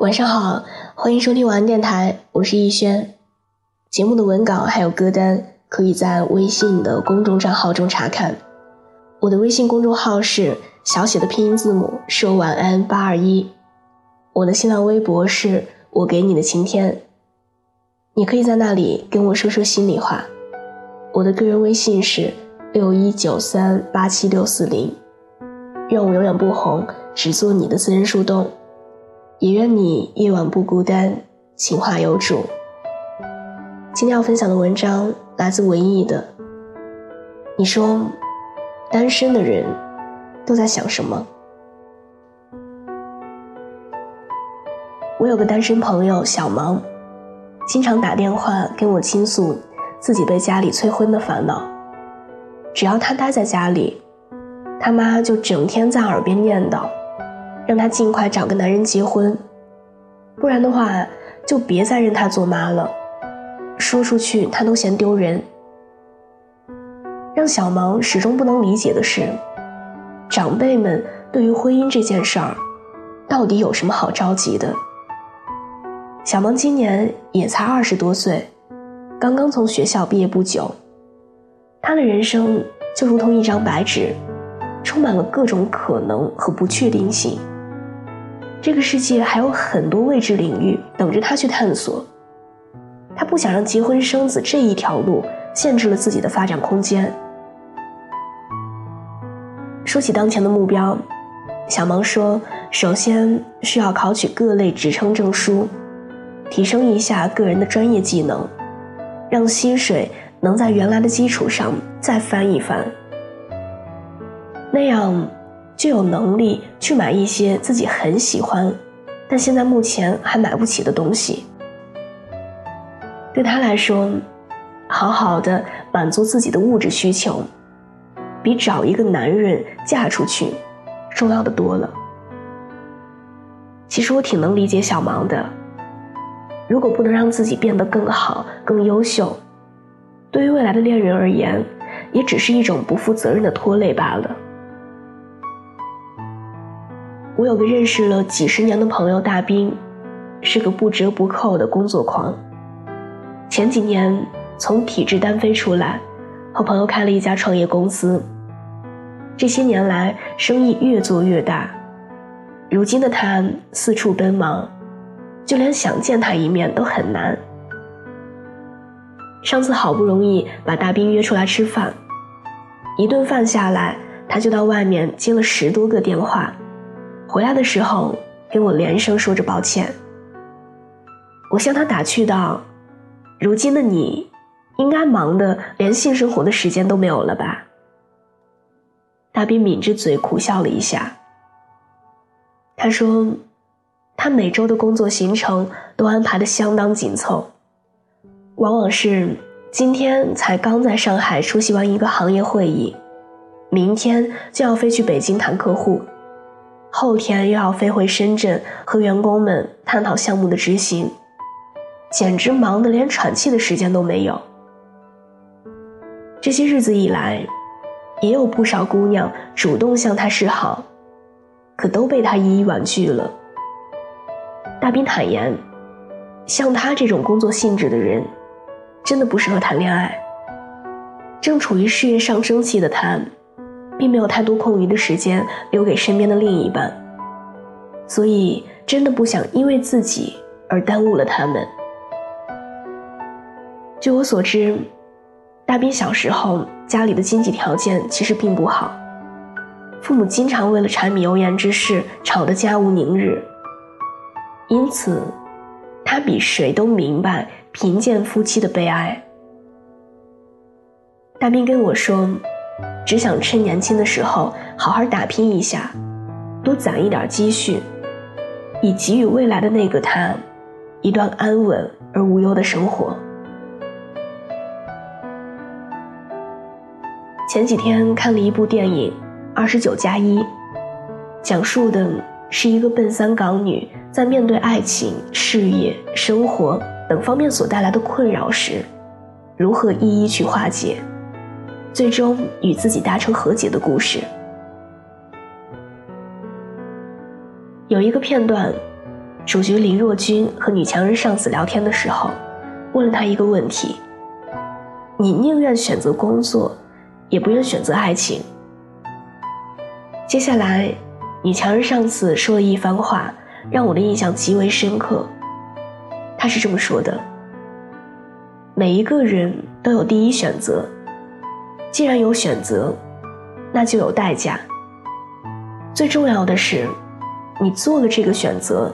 晚上好，欢迎收听晚安电台，我是逸轩。节目的文稿还有歌单，可以在微信的公众账号中查看。我的微信公众号是小写的拼音字母说晚安八二一。我的新浪微博是我给你的晴天，你可以在那里跟我说说心里话。我的个人微信是六一九三八七六四零。愿我永远不红，只做你的私人树洞。也愿你夜晚不孤单，情话有主。今天要分享的文章来自文艺的。你说，单身的人都在想什么？我有个单身朋友小芒，经常打电话跟我倾诉自己被家里催婚的烦恼。只要他待在家里，他妈就整天在耳边念叨。让她尽快找个男人结婚，不然的话就别再认她做妈了。说出去她都嫌丢人。让小芒始终不能理解的是，长辈们对于婚姻这件事儿，到底有什么好着急的？小芒今年也才二十多岁，刚刚从学校毕业不久，他的人生就如同一张白纸，充满了各种可能和不确定性。这个世界还有很多未知领域等着他去探索。他不想让结婚生子这一条路限制了自己的发展空间。说起当前的目标，小芒说：“首先需要考取各类职称证书，提升一下个人的专业技能，让薪水能在原来的基础上再翻一番。那样。”就有能力去买一些自己很喜欢，但现在目前还买不起的东西。对他来说，好好的满足自己的物质需求，比找一个男人嫁出去重要的多了。其实我挺能理解小芒的，如果不能让自己变得更好、更优秀，对于未来的恋人而言，也只是一种不负责任的拖累罢了。我有个认识了几十年的朋友大兵，是个不折不扣的工作狂。前几年从体制单飞出来，和朋友开了一家创业公司。这些年来生意越做越大，如今的他四处奔忙，就连想见他一面都很难。上次好不容易把大兵约出来吃饭，一顿饭下来，他就到外面接了十多个电话。回来的时候，跟我连声说着抱歉。我向他打趣道：“如今的你，应该忙得连性生活的时间都没有了吧？”大兵抿着嘴苦笑了一下。他说：“他每周的工作行程都安排的相当紧凑，往往是今天才刚在上海出席完一个行业会议，明天就要飞去北京谈客户。”后天又要飞回深圳和员工们探讨项目的执行，简直忙得连喘气的时间都没有。这些日子以来，也有不少姑娘主动向他示好，可都被他一一婉拒了。大兵坦言，像他这种工作性质的人，真的不适合谈恋爱。正处于事业上升期的他。并没有太多空余的时间留给身边的另一半，所以真的不想因为自己而耽误了他们。据我所知，大兵小时候家里的经济条件其实并不好，父母经常为了柴米油盐之事吵得家无宁日，因此他比谁都明白贫贱夫妻的悲哀。大兵跟我说。只想趁年轻的时候好好打拼一下，多攒一点积蓄，以给予未来的那个他一段安稳而无忧的生活。前几天看了一部电影《二十九加一》，讲述的是一个奔三港女在面对爱情、事业、生活等方面所带来的困扰时，如何一一去化解。最终与自己达成和解的故事。有一个片段，主角林若君和女强人上司聊天的时候，问了她一个问题：“你宁愿选择工作，也不愿选择爱情？”接下来，女强人上司说了一番话，让我的印象极为深刻。她是这么说的：“每一个人都有第一选择，既然有选择，那就有代价。最重要的是，你做了这个选择。”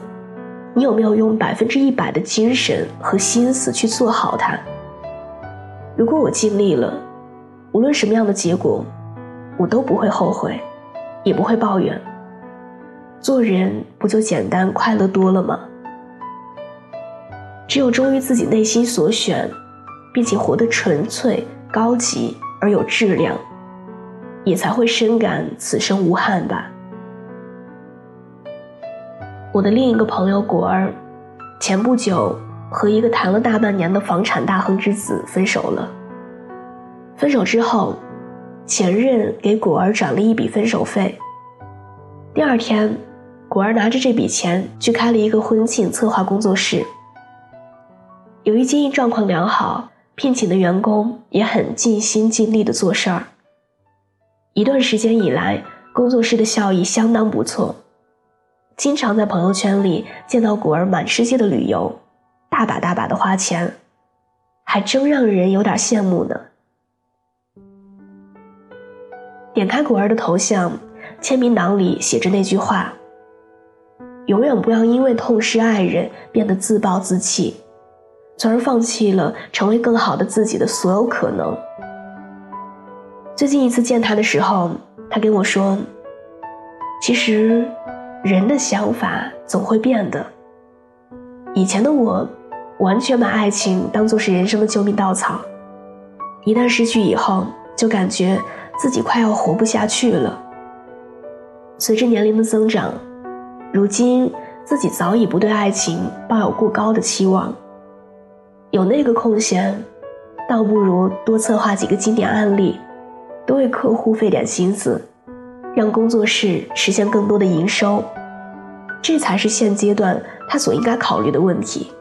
你有没有用百分之一百的精神和心思去做好它？如果我尽力了，无论什么样的结果，我都不会后悔，也不会抱怨。做人不就简单快乐多了吗？只有忠于自己内心所选，并且活得纯粹、高级而有质量，也才会深感此生无憾吧。我的另一个朋友果儿，前不久和一个谈了大半年的房产大亨之子分手了。分手之后，前任给果儿转了一笔分手费。第二天，果儿拿着这笔钱去开了一个婚庆策划工作室。由于经营状况良好，聘请的员工也很尽心尽力的做事儿。一段时间以来，工作室的效益相当不错。经常在朋友圈里见到果儿满世界的旅游，大把大把的花钱，还真让人有点羡慕呢。点开果儿的头像，签名档里写着那句话：“永远不要因为痛失爱人变得自暴自弃，从而放弃了成为更好的自己的所有可能。”最近一次见他的时候，他跟我说：“其实。”人的想法总会变的。以前的我，完全把爱情当作是人生的救命稻草，一旦失去以后，就感觉自己快要活不下去了。随着年龄的增长，如今自己早已不对爱情抱有过高的期望，有那个空闲，倒不如多策划几个经典案例，多为客户费点心思。让工作室实现更多的营收，这才是现阶段他所应该考虑的问题。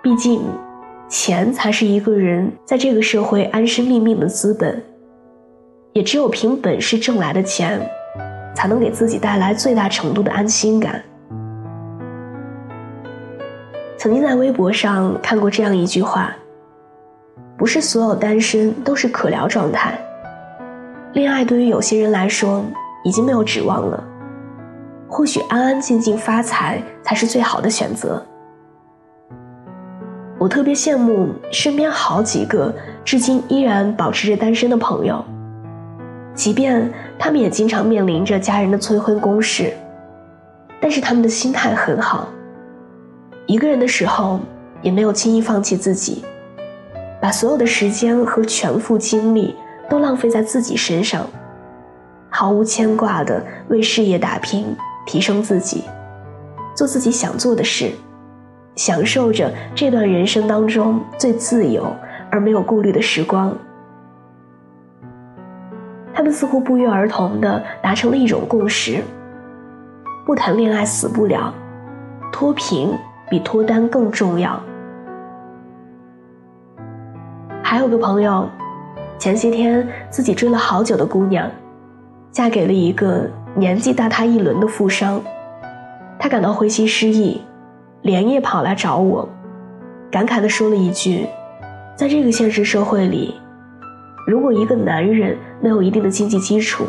毕竟，钱才是一个人在这个社会安身立命的资本，也只有凭本事挣来的钱，才能给自己带来最大程度的安心感。曾经在微博上看过这样一句话：“不是所有单身都是可聊状态。”恋爱对于有些人来说已经没有指望了，或许安安静静发财才是最好的选择。我特别羡慕身边好几个至今依然保持着单身的朋友，即便他们也经常面临着家人的催婚攻势，但是他们的心态很好，一个人的时候也没有轻易放弃自己，把所有的时间和全副精力。都浪费在自己身上，毫无牵挂的为事业打拼，提升自己，做自己想做的事，享受着这段人生当中最自由而没有顾虑的时光。他们似乎不约而同的达成了一种共识：不谈恋爱死不了，脱贫比脱单更重要。还有个朋友。前些天，自己追了好久的姑娘，嫁给了一个年纪大他一轮的富商，他感到灰心失意，连夜跑来找我，感慨地说了一句：“在这个现实社会里，如果一个男人没有一定的经济基础，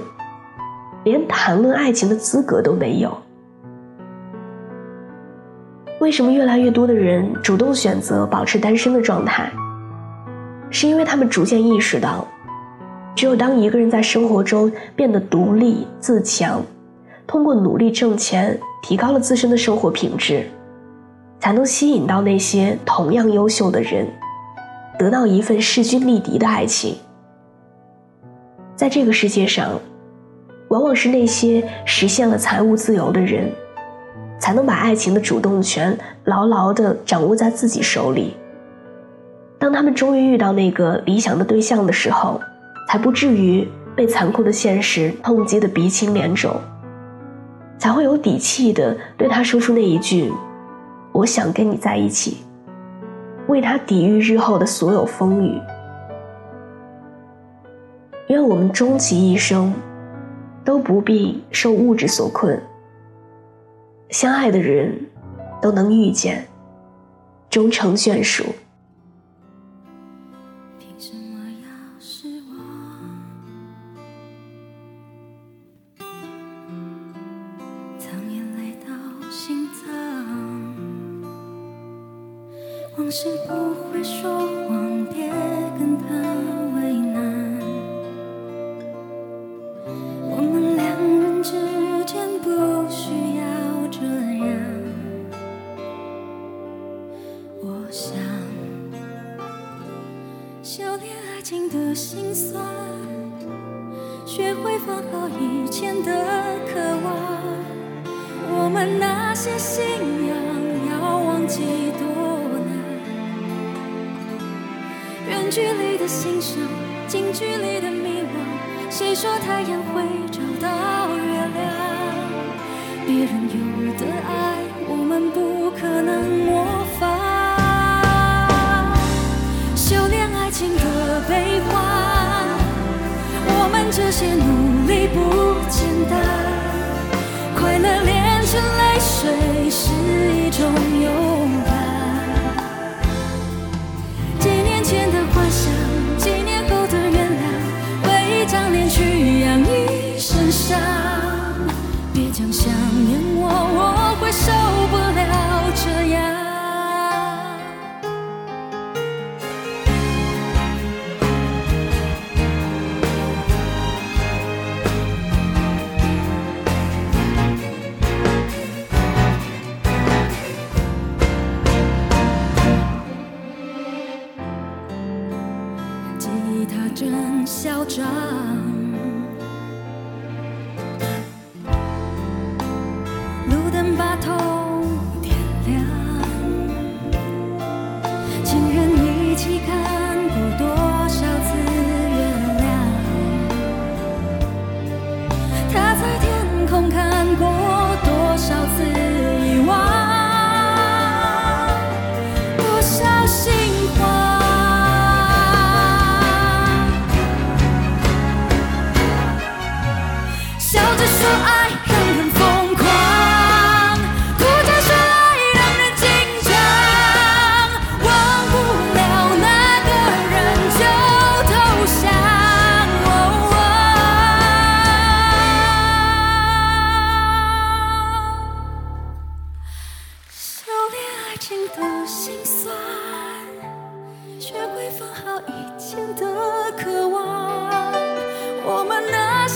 连谈论爱情的资格都没有。为什么越来越多的人主动选择保持单身的状态？”是因为他们逐渐意识到，只有当一个人在生活中变得独立自强，通过努力挣钱，提高了自身的生活品质，才能吸引到那些同样优秀的人，得到一份势均力敌的爱情。在这个世界上，往往是那些实现了财务自由的人，才能把爱情的主动权牢牢地掌握在自己手里。当他们终于遇到那个理想的对象的时候，才不至于被残酷的现实痛击得鼻青脸肿。才会有底气的对他说出那一句：“我想跟你在一起。”为他抵御日后的所有风雨。愿我们终其一生，都不必受物质所困。相爱的人，都能遇见，终成眷属。往事不会说谎，别心酸，学会放好以前的渴望。我们那些信仰要忘记多难。远距离的欣赏，近距离的迷惘。谁说太阳会找到月亮？别人有的爱，我们不可能模仿。修炼爱情的悲欢，些努力不简单。快乐炼成泪水，是一种勇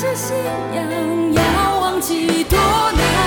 这。信仰要忘记多难。